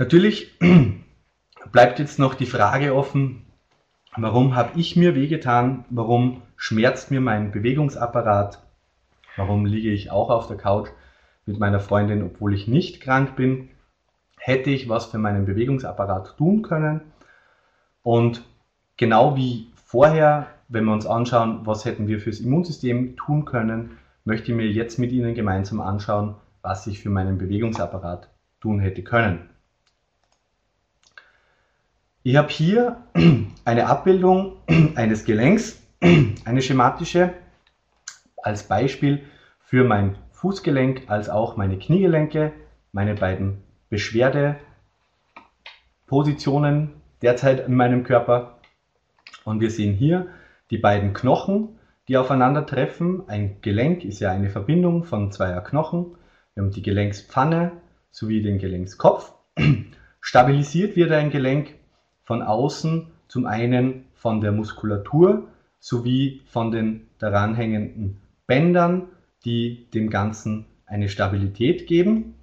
Natürlich bleibt jetzt noch die Frage offen, warum habe ich mir wehgetan, warum schmerzt mir mein Bewegungsapparat, warum liege ich auch auf der Couch mit meiner Freundin, obwohl ich nicht krank bin, hätte ich was für meinen Bewegungsapparat tun können? Und genau wie vorher, wenn wir uns anschauen, was hätten wir fürs Immunsystem tun können, möchte ich mir jetzt mit Ihnen gemeinsam anschauen, was ich für meinen Bewegungsapparat tun hätte können. Ich habe hier eine Abbildung eines Gelenks, eine schematische, als Beispiel für mein Fußgelenk als auch meine Kniegelenke, meine beiden Beschwerdepositionen derzeit in meinem Körper. Und wir sehen hier die beiden Knochen, die aufeinandertreffen. Ein Gelenk ist ja eine Verbindung von zweier Knochen. Wir haben die Gelenkspfanne sowie den Gelenkskopf. Stabilisiert wird ein Gelenk von außen zum einen von der Muskulatur sowie von den daran hängenden Bändern, die dem Ganzen eine Stabilität geben.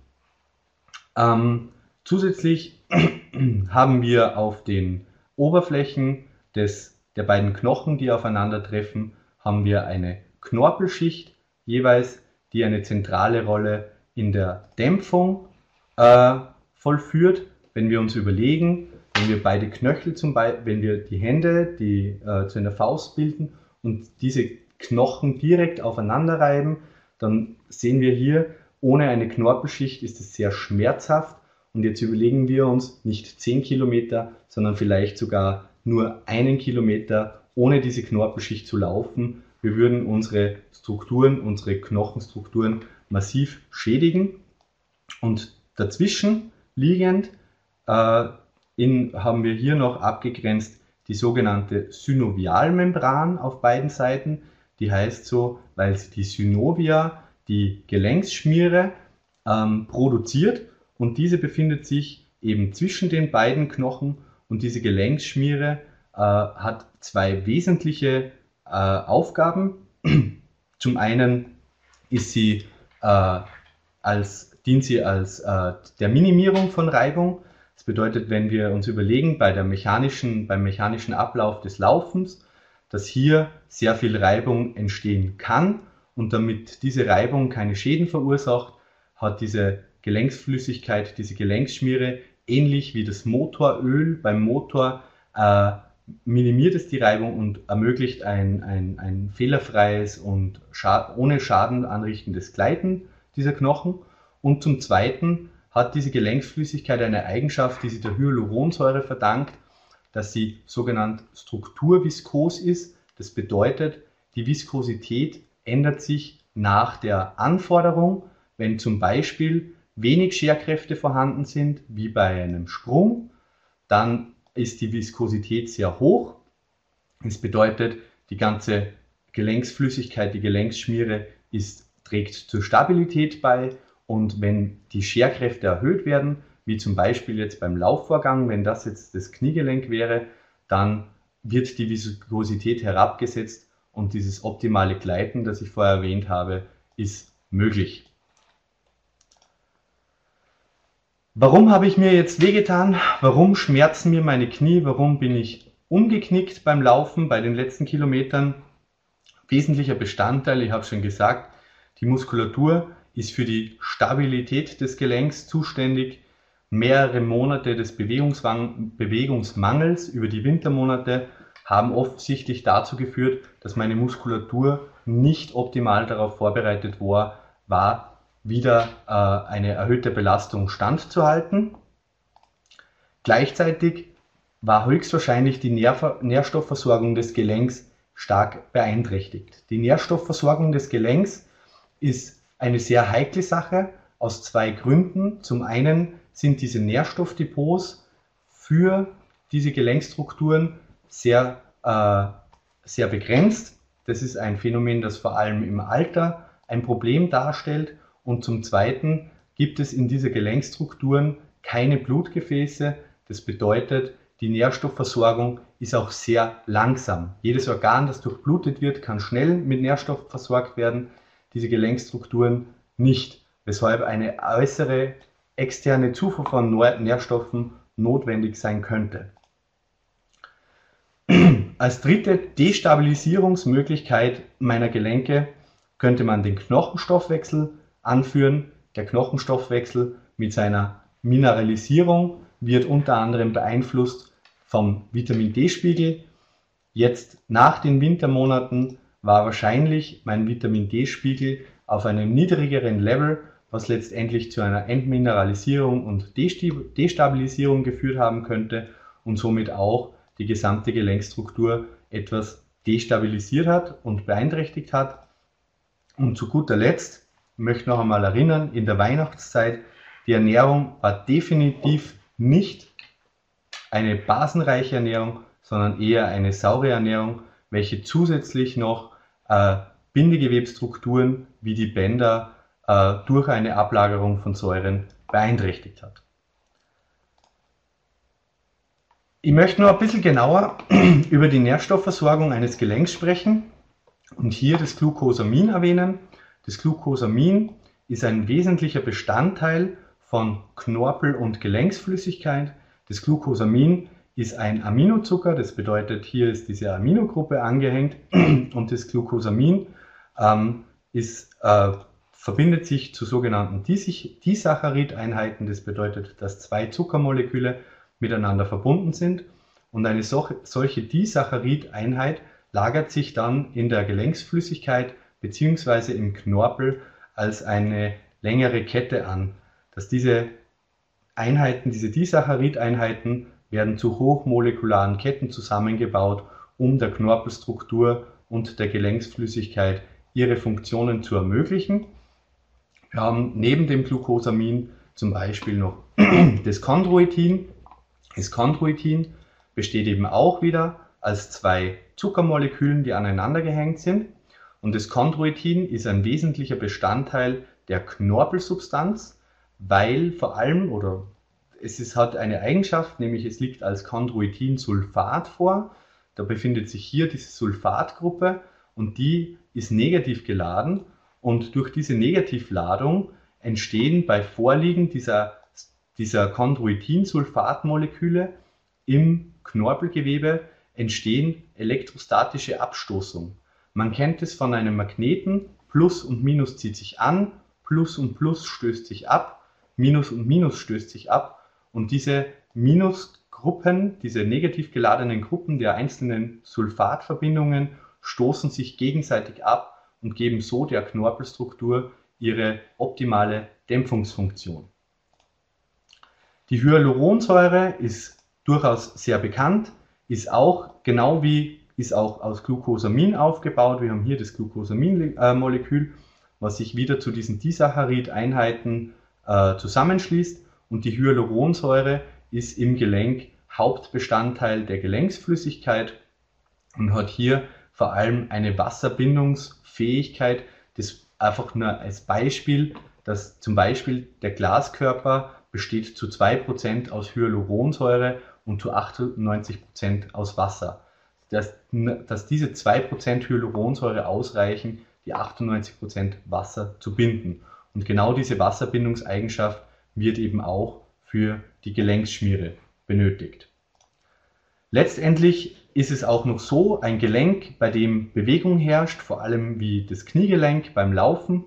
Ähm, zusätzlich haben wir auf den Oberflächen des, der beiden Knochen, die aufeinandertreffen, haben wir eine Knorpelschicht jeweils, die eine zentrale Rolle in der Dämpfung äh, vollführt. Wenn wir uns überlegen, wenn wir beide Knöchel zum Beispiel, wenn wir die Hände, die äh, zu einer Faust bilden und diese Knochen direkt aufeinander reiben, dann sehen wir hier, ohne eine Knorpelschicht ist es sehr schmerzhaft. Und jetzt überlegen wir uns nicht 10 Kilometer, sondern vielleicht sogar nur einen Kilometer ohne diese Knorpelschicht zu laufen. Wir würden unsere Strukturen, unsere Knochenstrukturen massiv schädigen. Und dazwischen liegend äh, in, haben wir hier noch abgegrenzt die sogenannte Synovialmembran auf beiden Seiten. Die heißt so, weil sie die Synovia, die Gelenksschmiere, ähm, produziert und diese befindet sich eben zwischen den beiden Knochen und diese Gelenksschmiere äh, hat zwei wesentliche äh, Aufgaben. Zum einen ist sie, äh, als, dient sie als äh, der Minimierung von Reibung. Das bedeutet, wenn wir uns überlegen, bei der mechanischen, beim mechanischen Ablauf des Laufens, dass hier sehr viel Reibung entstehen kann und damit diese Reibung keine Schäden verursacht, hat diese Gelenksflüssigkeit, diese Gelenkschmiere, ähnlich wie das Motoröl beim Motor, äh, minimiert es die Reibung und ermöglicht ein, ein, ein fehlerfreies und schad ohne Schaden anrichtendes Gleiten dieser Knochen. Und zum Zweiten hat diese Gelenksflüssigkeit eine Eigenschaft, die sie der Hyaluronsäure verdankt, dass sie sogenannt strukturviskos ist. Das bedeutet, die Viskosität ändert sich nach der Anforderung, wenn zum Beispiel wenig Scherkräfte vorhanden sind, wie bei einem Sprung, dann ist die Viskosität sehr hoch. Das bedeutet, die ganze Gelenksflüssigkeit, die Gelenksschmiere ist, trägt zur Stabilität bei und wenn die Scherkräfte erhöht werden, wie zum Beispiel jetzt beim Laufvorgang, wenn das jetzt das Kniegelenk wäre, dann wird die Viskosität herabgesetzt und dieses optimale Gleiten, das ich vorher erwähnt habe, ist möglich. Warum habe ich mir jetzt wehgetan? Warum schmerzen mir meine Knie? Warum bin ich umgeknickt beim Laufen bei den letzten Kilometern? Wesentlicher Bestandteil, ich habe schon gesagt, die Muskulatur ist für die Stabilität des Gelenks zuständig. Mehrere Monate des Bewegungsmangels über die Wintermonate haben offensichtlich dazu geführt, dass meine Muskulatur nicht optimal darauf vorbereitet war, war wieder äh, eine erhöhte Belastung standzuhalten. Gleichzeitig war höchstwahrscheinlich die Nähr Nährstoffversorgung des Gelenks stark beeinträchtigt. Die Nährstoffversorgung des Gelenks ist eine sehr heikle Sache aus zwei Gründen. Zum einen sind diese Nährstoffdepots für diese Gelenkstrukturen sehr, äh, sehr begrenzt. Das ist ein Phänomen, das vor allem im Alter ein Problem darstellt. Und zum Zweiten gibt es in diese Gelenkstrukturen keine Blutgefäße. Das bedeutet, die Nährstoffversorgung ist auch sehr langsam. Jedes Organ, das durchblutet wird, kann schnell mit Nährstoff versorgt werden, diese Gelenkstrukturen nicht, weshalb eine äußere externe Zufuhr von Nährstoffen notwendig sein könnte. Als dritte Destabilisierungsmöglichkeit meiner Gelenke könnte man den Knochenstoffwechsel anführen. Der Knochenstoffwechsel mit seiner Mineralisierung wird unter anderem beeinflusst vom Vitamin D-Spiegel. Jetzt nach den Wintermonaten war wahrscheinlich mein Vitamin D-Spiegel auf einem niedrigeren Level, was letztendlich zu einer Entmineralisierung und Destabilisierung geführt haben könnte und somit auch die gesamte Gelenkstruktur etwas destabilisiert hat und beeinträchtigt hat. Und zu guter Letzt möchte noch einmal erinnern, in der Weihnachtszeit, die Ernährung war definitiv nicht eine basenreiche Ernährung, sondern eher eine saure Ernährung, welche zusätzlich noch äh, Bindegewebsstrukturen wie die Bänder äh, durch eine Ablagerung von Säuren beeinträchtigt hat. Ich möchte noch ein bisschen genauer über die Nährstoffversorgung eines Gelenks sprechen und hier das Glucosamin erwähnen. Das Glucosamin ist ein wesentlicher Bestandteil von Knorpel- und Gelenksflüssigkeit. Das Glucosamin ist ein Aminozucker, das bedeutet, hier ist diese Aminogruppe angehängt und das Glucosamin ähm, ist, äh, verbindet sich zu sogenannten Disaccharid-Einheiten. Das bedeutet, dass zwei Zuckermoleküle miteinander verbunden sind und eine solche Disaccharid-Einheit lagert sich dann in der Gelenksflüssigkeit bzw. im Knorpel als eine längere Kette an dass diese Einheiten, diese Disaccharid-Einheiten werden zu hochmolekularen Ketten zusammengebaut, um der Knorpelstruktur und der Gelenksflüssigkeit ihre Funktionen zu ermöglichen. Wir haben neben dem Glucosamin zum Beispiel noch das Chondroitin. Das Chondroitin besteht eben auch wieder als zwei Zuckermolekülen, die aneinander gehängt sind. Und das Chondroitin ist ein wesentlicher Bestandteil der Knorpelsubstanz weil vor allem, oder es ist, hat eine Eigenschaft, nämlich es liegt als Chondroitinsulfat vor. Da befindet sich hier diese Sulfatgruppe und die ist negativ geladen und durch diese Negativladung entstehen bei Vorliegen dieser, dieser Chondroitinsulfatmoleküle im Knorpelgewebe entstehen elektrostatische Abstoßungen. Man kennt es von einem Magneten, Plus und Minus zieht sich an, Plus und Plus stößt sich ab Minus und Minus stößt sich ab und diese Minusgruppen, diese negativ geladenen Gruppen der einzelnen Sulfatverbindungen stoßen sich gegenseitig ab und geben so der Knorpelstruktur ihre optimale Dämpfungsfunktion. Die Hyaluronsäure ist durchaus sehr bekannt, ist auch genau wie ist auch aus Glucosamin aufgebaut. Wir haben hier das Glucosamin-Molekül, was sich wieder zu diesen Disaccharid-Einheiten äh, zusammenschließt und die Hyaluronsäure ist im Gelenk Hauptbestandteil der Gelenksflüssigkeit und hat hier vor allem eine Wasserbindungsfähigkeit. Das einfach nur als Beispiel, dass zum Beispiel der Glaskörper besteht zu 2% aus Hyaluronsäure und zu 98% aus Wasser. Dass, dass diese 2% Hyaluronsäure ausreichen, die 98% Wasser zu binden. Und genau diese Wasserbindungseigenschaft wird eben auch für die Gelenkschmiere benötigt. Letztendlich ist es auch noch so, ein Gelenk, bei dem Bewegung herrscht, vor allem wie das Kniegelenk beim Laufen,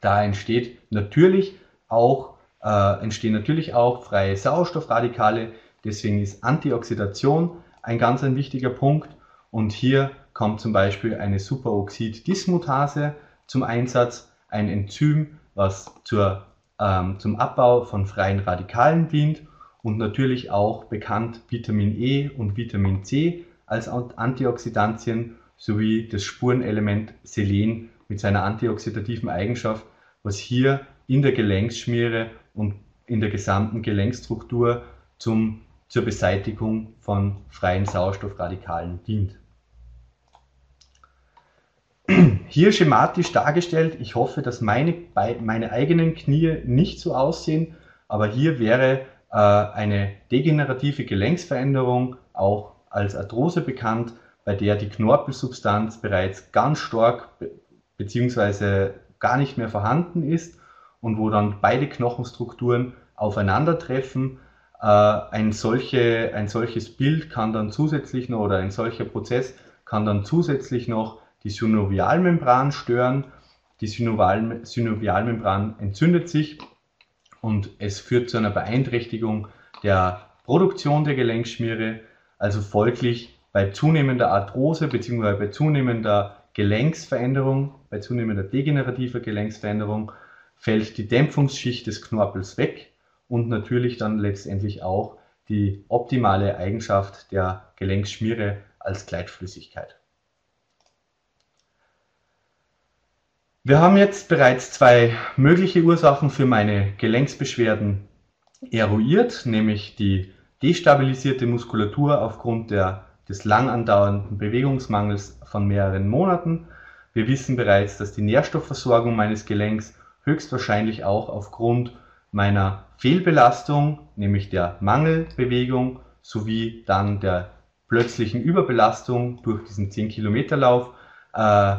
da entsteht natürlich auch, äh, entstehen natürlich auch freie Sauerstoffradikale, deswegen ist Antioxidation ein ganz ein wichtiger Punkt und hier kommt zum Beispiel eine Superoxid-Dismutase zum Einsatz, ein Enzym, was zur, ähm, zum Abbau von freien Radikalen dient und natürlich auch bekannt Vitamin E und Vitamin C als Antioxidantien sowie das Spurenelement Selen mit seiner antioxidativen Eigenschaft, was hier in der Gelenksschmiere und in der gesamten Gelenkstruktur zum, zur Beseitigung von freien Sauerstoffradikalen dient. Hier schematisch dargestellt, ich hoffe, dass meine, meine eigenen Knie nicht so aussehen, aber hier wäre äh, eine degenerative Gelenksveränderung, auch als Arthrose bekannt, bei der die Knorpelsubstanz bereits ganz stark bzw. gar nicht mehr vorhanden ist und wo dann beide Knochenstrukturen aufeinandertreffen. Äh, ein, solche, ein solches Bild kann dann zusätzlich noch oder ein solcher Prozess kann dann zusätzlich noch die Synovialmembran stören. Die Synovialmembran entzündet sich und es führt zu einer Beeinträchtigung der Produktion der Gelenkschmiere. Also folglich bei zunehmender Arthrose bzw. bei zunehmender Gelenksveränderung, bei zunehmender degenerativer Gelenksveränderung fällt die Dämpfungsschicht des Knorpels weg und natürlich dann letztendlich auch die optimale Eigenschaft der Gelenkschmiere als Gleitflüssigkeit. Wir haben jetzt bereits zwei mögliche Ursachen für meine Gelenksbeschwerden eruiert, nämlich die destabilisierte Muskulatur aufgrund der, des lang andauernden Bewegungsmangels von mehreren Monaten. Wir wissen bereits, dass die Nährstoffversorgung meines Gelenks höchstwahrscheinlich auch aufgrund meiner Fehlbelastung, nämlich der Mangelbewegung sowie dann der plötzlichen Überbelastung durch diesen 10-Kilometer-Lauf äh,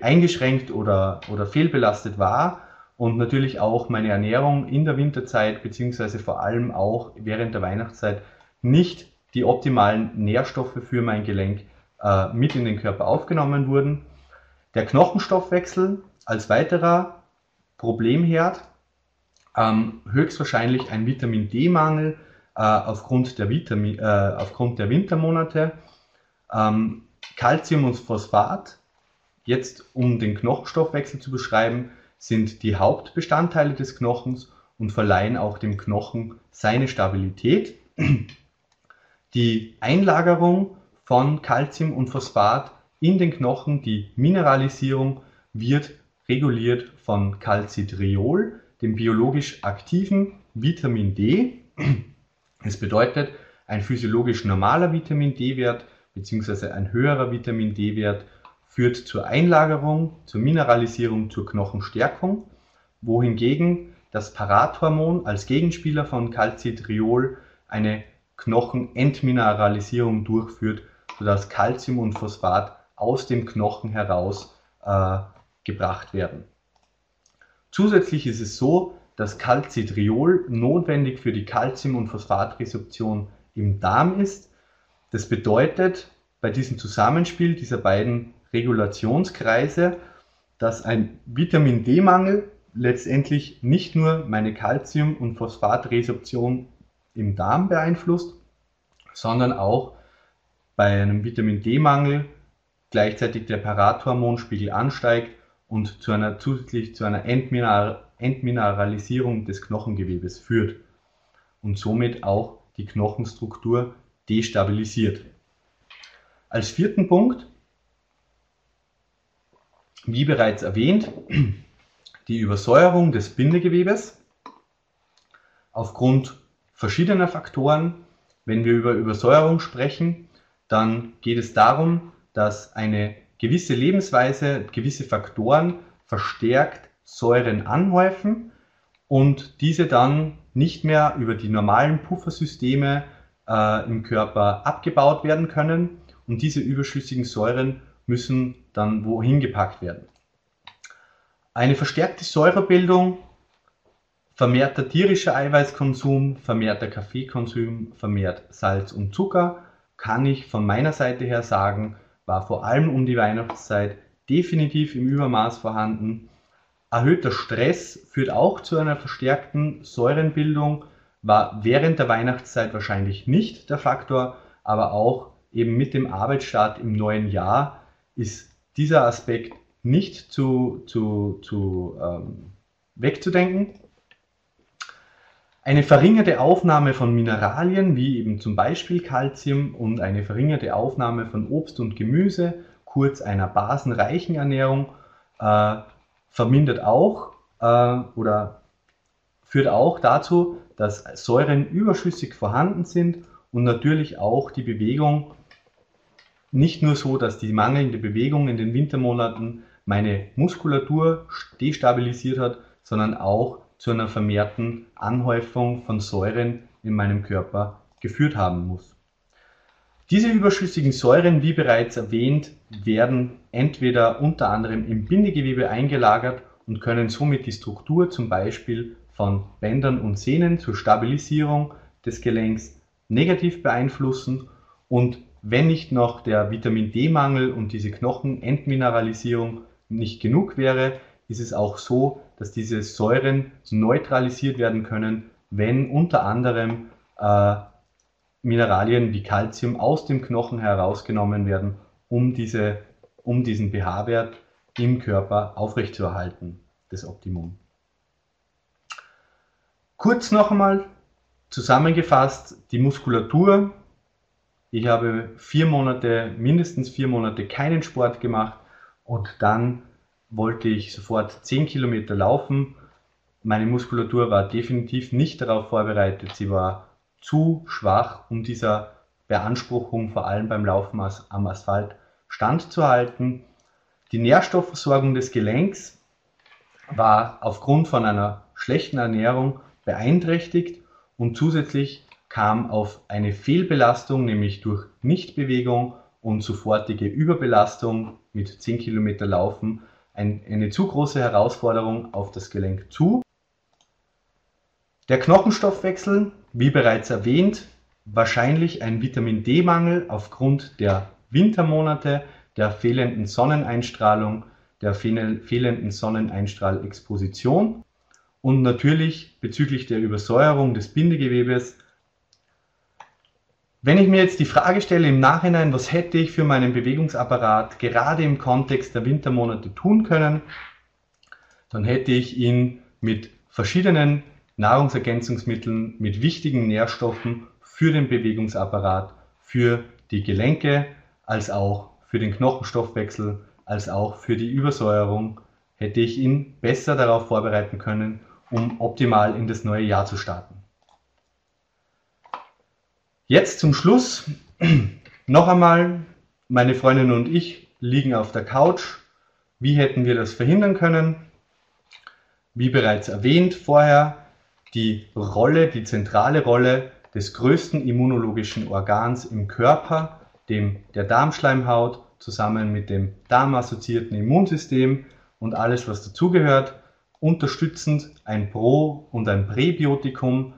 eingeschränkt oder, oder fehlbelastet war und natürlich auch meine Ernährung in der Winterzeit beziehungsweise vor allem auch während der Weihnachtszeit nicht die optimalen Nährstoffe für mein Gelenk äh, mit in den Körper aufgenommen wurden. Der Knochenstoffwechsel als weiterer Problemherd, ähm, höchstwahrscheinlich ein Vitamin D-Mangel äh, aufgrund, der äh, aufgrund der Wintermonate. Ähm, Calcium und Phosphat Jetzt, um den Knochenstoffwechsel zu beschreiben, sind die Hauptbestandteile des Knochens und verleihen auch dem Knochen seine Stabilität. Die Einlagerung von Calcium und Phosphat in den Knochen, die Mineralisierung, wird reguliert von Calcitriol, dem biologisch aktiven Vitamin D. Es bedeutet, ein physiologisch normaler Vitamin D-Wert bzw. ein höherer Vitamin D-Wert führt zur Einlagerung, zur Mineralisierung, zur Knochenstärkung, wohingegen das Parathormon als Gegenspieler von Calcitriol eine Knochenentmineralisierung durchführt, sodass Calcium und Phosphat aus dem Knochen heraus äh, gebracht werden. Zusätzlich ist es so, dass Calcitriol notwendig für die Calcium- und Phosphatresorption im Darm ist. Das bedeutet, bei diesem Zusammenspiel dieser beiden Regulationskreise, dass ein Vitamin D-Mangel letztendlich nicht nur meine Calcium- und Phosphatresorption im Darm beeinflusst, sondern auch bei einem Vitamin D-Mangel gleichzeitig der Parathormonspiegel ansteigt und zu einer, zusätzlich zu einer Entmineral Entmineralisierung des Knochengewebes führt und somit auch die Knochenstruktur destabilisiert. Als vierten Punkt wie bereits erwähnt, die Übersäuerung des Bindegewebes aufgrund verschiedener Faktoren. Wenn wir über Übersäuerung sprechen, dann geht es darum, dass eine gewisse Lebensweise, gewisse Faktoren verstärkt Säuren anhäufen und diese dann nicht mehr über die normalen Puffersysteme äh, im Körper abgebaut werden können und diese überschüssigen Säuren müssen dann wohin gepackt werden. Eine verstärkte Säurebildung, vermehrter tierischer Eiweißkonsum, vermehrter Kaffeekonsum, vermehrt Salz und Zucker, kann ich von meiner Seite her sagen, war vor allem um die Weihnachtszeit definitiv im Übermaß vorhanden. Erhöhter Stress führt auch zu einer verstärkten Säurenbildung, war während der Weihnachtszeit wahrscheinlich nicht der Faktor, aber auch eben mit dem Arbeitsstart im neuen Jahr ist dieser Aspekt nicht zu, zu, zu ähm, wegzudenken. Eine verringerte Aufnahme von Mineralien, wie eben zum Beispiel Calcium und eine verringerte Aufnahme von Obst und Gemüse, kurz einer basenreichen Ernährung, äh, vermindert auch äh, oder führt auch dazu, dass Säuren überschüssig vorhanden sind und natürlich auch die Bewegung nicht nur so, dass die mangelnde Bewegung in den Wintermonaten meine Muskulatur destabilisiert hat, sondern auch zu einer vermehrten Anhäufung von Säuren in meinem Körper geführt haben muss. Diese überschüssigen Säuren, wie bereits erwähnt, werden entweder unter anderem im Bindegewebe eingelagert und können somit die Struktur zum Beispiel von Bändern und Sehnen zur Stabilisierung des Gelenks negativ beeinflussen und wenn nicht noch der Vitamin D-Mangel und diese Knochenentmineralisierung nicht genug wäre, ist es auch so, dass diese Säuren neutralisiert werden können, wenn unter anderem äh, Mineralien wie Calcium aus dem Knochen herausgenommen werden, um, diese, um diesen pH-Wert im Körper aufrechtzuerhalten, das Optimum. Kurz noch einmal zusammengefasst, die Muskulatur. Ich habe vier Monate, mindestens vier Monate keinen Sport gemacht und dann wollte ich sofort 10 Kilometer laufen. Meine Muskulatur war definitiv nicht darauf vorbereitet. Sie war zu schwach, um dieser Beanspruchung, vor allem beim Laufen am Asphalt, standzuhalten. Die Nährstoffversorgung des Gelenks war aufgrund von einer schlechten Ernährung beeinträchtigt und zusätzlich kam auf eine Fehlbelastung, nämlich durch Nichtbewegung und sofortige Überbelastung mit 10 Kilometer Laufen, ein, eine zu große Herausforderung auf das Gelenk zu. Der Knochenstoffwechsel, wie bereits erwähnt, wahrscheinlich ein Vitamin D-Mangel aufgrund der Wintermonate, der fehlenden Sonneneinstrahlung, der fehlenden Sonneneinstrahlexposition und natürlich bezüglich der Übersäuerung des Bindegewebes wenn ich mir jetzt die Frage stelle im Nachhinein, was hätte ich für meinen Bewegungsapparat gerade im Kontext der Wintermonate tun können, dann hätte ich ihn mit verschiedenen Nahrungsergänzungsmitteln, mit wichtigen Nährstoffen für den Bewegungsapparat, für die Gelenke, als auch für den Knochenstoffwechsel, als auch für die Übersäuerung, hätte ich ihn besser darauf vorbereiten können, um optimal in das neue Jahr zu starten. Jetzt zum Schluss noch einmal, meine Freundin und ich liegen auf der Couch. Wie hätten wir das verhindern können? Wie bereits erwähnt vorher, die Rolle, die zentrale Rolle des größten immunologischen Organs im Körper, dem der Darmschleimhaut, zusammen mit dem darmassoziierten Immunsystem und alles, was dazugehört, unterstützend ein Pro- und ein Präbiotikum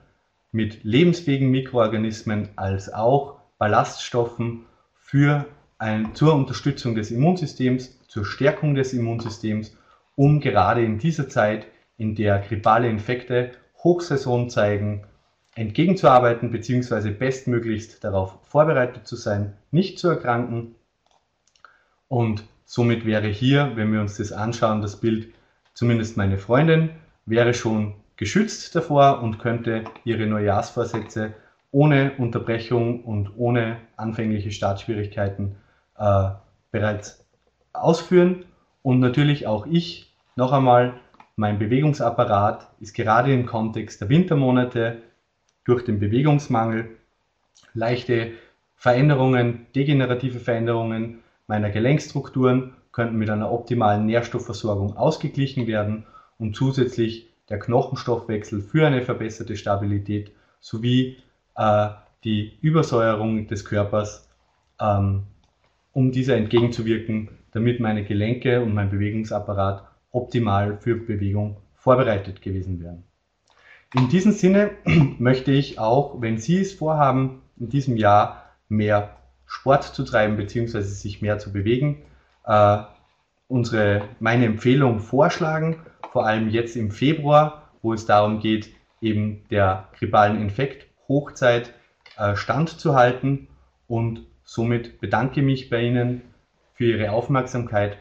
mit lebensfähigen Mikroorganismen als auch Ballaststoffen für ein, zur Unterstützung des Immunsystems, zur Stärkung des Immunsystems, um gerade in dieser Zeit, in der grippale Infekte Hochsaison zeigen, entgegenzuarbeiten bzw. bestmöglichst darauf vorbereitet zu sein, nicht zu erkranken. Und somit wäre hier, wenn wir uns das anschauen, das Bild, zumindest meine Freundin, wäre schon geschützt davor und könnte ihre Neujahrsvorsätze ohne Unterbrechung und ohne anfängliche Startschwierigkeiten äh, bereits ausführen. Und natürlich auch ich, noch einmal, mein Bewegungsapparat ist gerade im Kontext der Wintermonate durch den Bewegungsmangel leichte Veränderungen, degenerative Veränderungen meiner Gelenkstrukturen könnten mit einer optimalen Nährstoffversorgung ausgeglichen werden und zusätzlich der Knochenstoffwechsel für eine verbesserte Stabilität sowie äh, die Übersäuerung des Körpers, ähm, um dieser entgegenzuwirken, damit meine Gelenke und mein Bewegungsapparat optimal für Bewegung vorbereitet gewesen wären. In diesem Sinne möchte ich auch, wenn Sie es vorhaben, in diesem Jahr mehr Sport zu treiben bzw. sich mehr zu bewegen, äh, unsere, meine Empfehlung vorschlagen vor allem jetzt im Februar, wo es darum geht, eben der grippalen Infekt Hochzeit äh, standzuhalten. Und somit bedanke ich mich bei Ihnen für Ihre Aufmerksamkeit